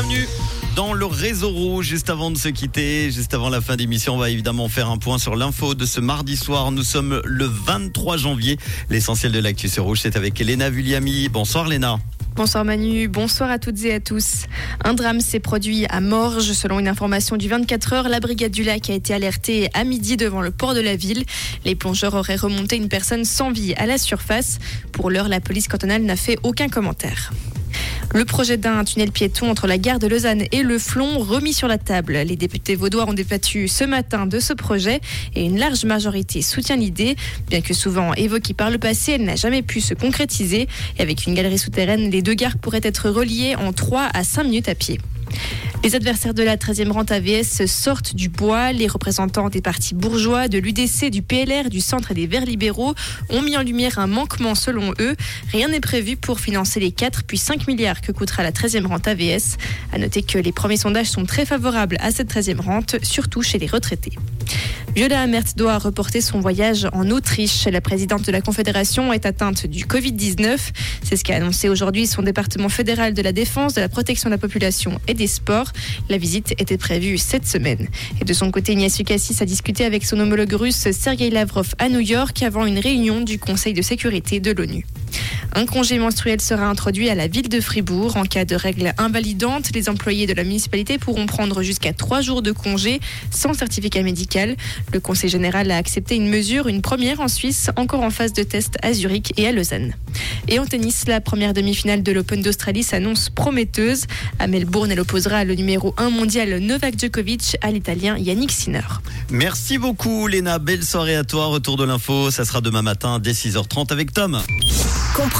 Bienvenue dans le réseau rouge. Juste avant de se quitter, juste avant la fin d'émission, on va évidemment faire un point sur l'info de ce mardi soir. Nous sommes le 23 janvier. L'essentiel de l'actu sur rouge, c'est avec Elena Vulliami. Bonsoir Léna. Bonsoir Manu, bonsoir à toutes et à tous. Un drame s'est produit à Morges. Selon une information du 24 heures, la brigade du lac a été alertée à midi devant le port de la ville. Les plongeurs auraient remonté une personne sans vie à la surface. Pour l'heure, la police cantonale n'a fait aucun commentaire. Le projet d'un tunnel piéton entre la gare de Lausanne et le Flon remis sur la table. Les députés vaudois ont débattu ce matin de ce projet et une large majorité soutient l'idée. Bien que souvent évoquée par le passé, elle n'a jamais pu se concrétiser. Et avec une galerie souterraine, les deux gares pourraient être reliées en 3 à 5 minutes à pied. Les adversaires de la 13e rente AVS sortent du bois. Les représentants des partis bourgeois, de l'UDC, du PLR, du Centre et des Verts libéraux ont mis en lumière un manquement selon eux. Rien n'est prévu pour financer les 4 puis 5 milliards que coûtera la 13e rente AVS. À noter que les premiers sondages sont très favorables à cette 13e rente, surtout chez les retraités. Viola Amert doit reporter son voyage en Autriche. La présidente de la Confédération est atteinte du Covid-19. C'est ce qu'a annoncé aujourd'hui son département fédéral de la défense, de la protection de la population et des sports. La visite était prévue cette semaine. Et de son côté, Ignacio Cassis a discuté avec son homologue russe Sergei Lavrov à New York avant une réunion du Conseil de sécurité de l'ONU. Un congé menstruel sera introduit à la ville de Fribourg. En cas de règles invalidantes, les employés de la municipalité pourront prendre jusqu'à trois jours de congé sans certificat médical. Le Conseil général a accepté une mesure, une première en Suisse, encore en phase de test à Zurich et à Lausanne. Et en tennis, la première demi-finale de l'Open d'Australie s'annonce prometteuse. À Melbourne, elle opposera le numéro 1 mondial Novak Djokovic à l'Italien Yannick Sinner. Merci beaucoup Léna, belle soirée à toi. Retour de l'info, ça sera demain matin dès 6h30 avec Tom.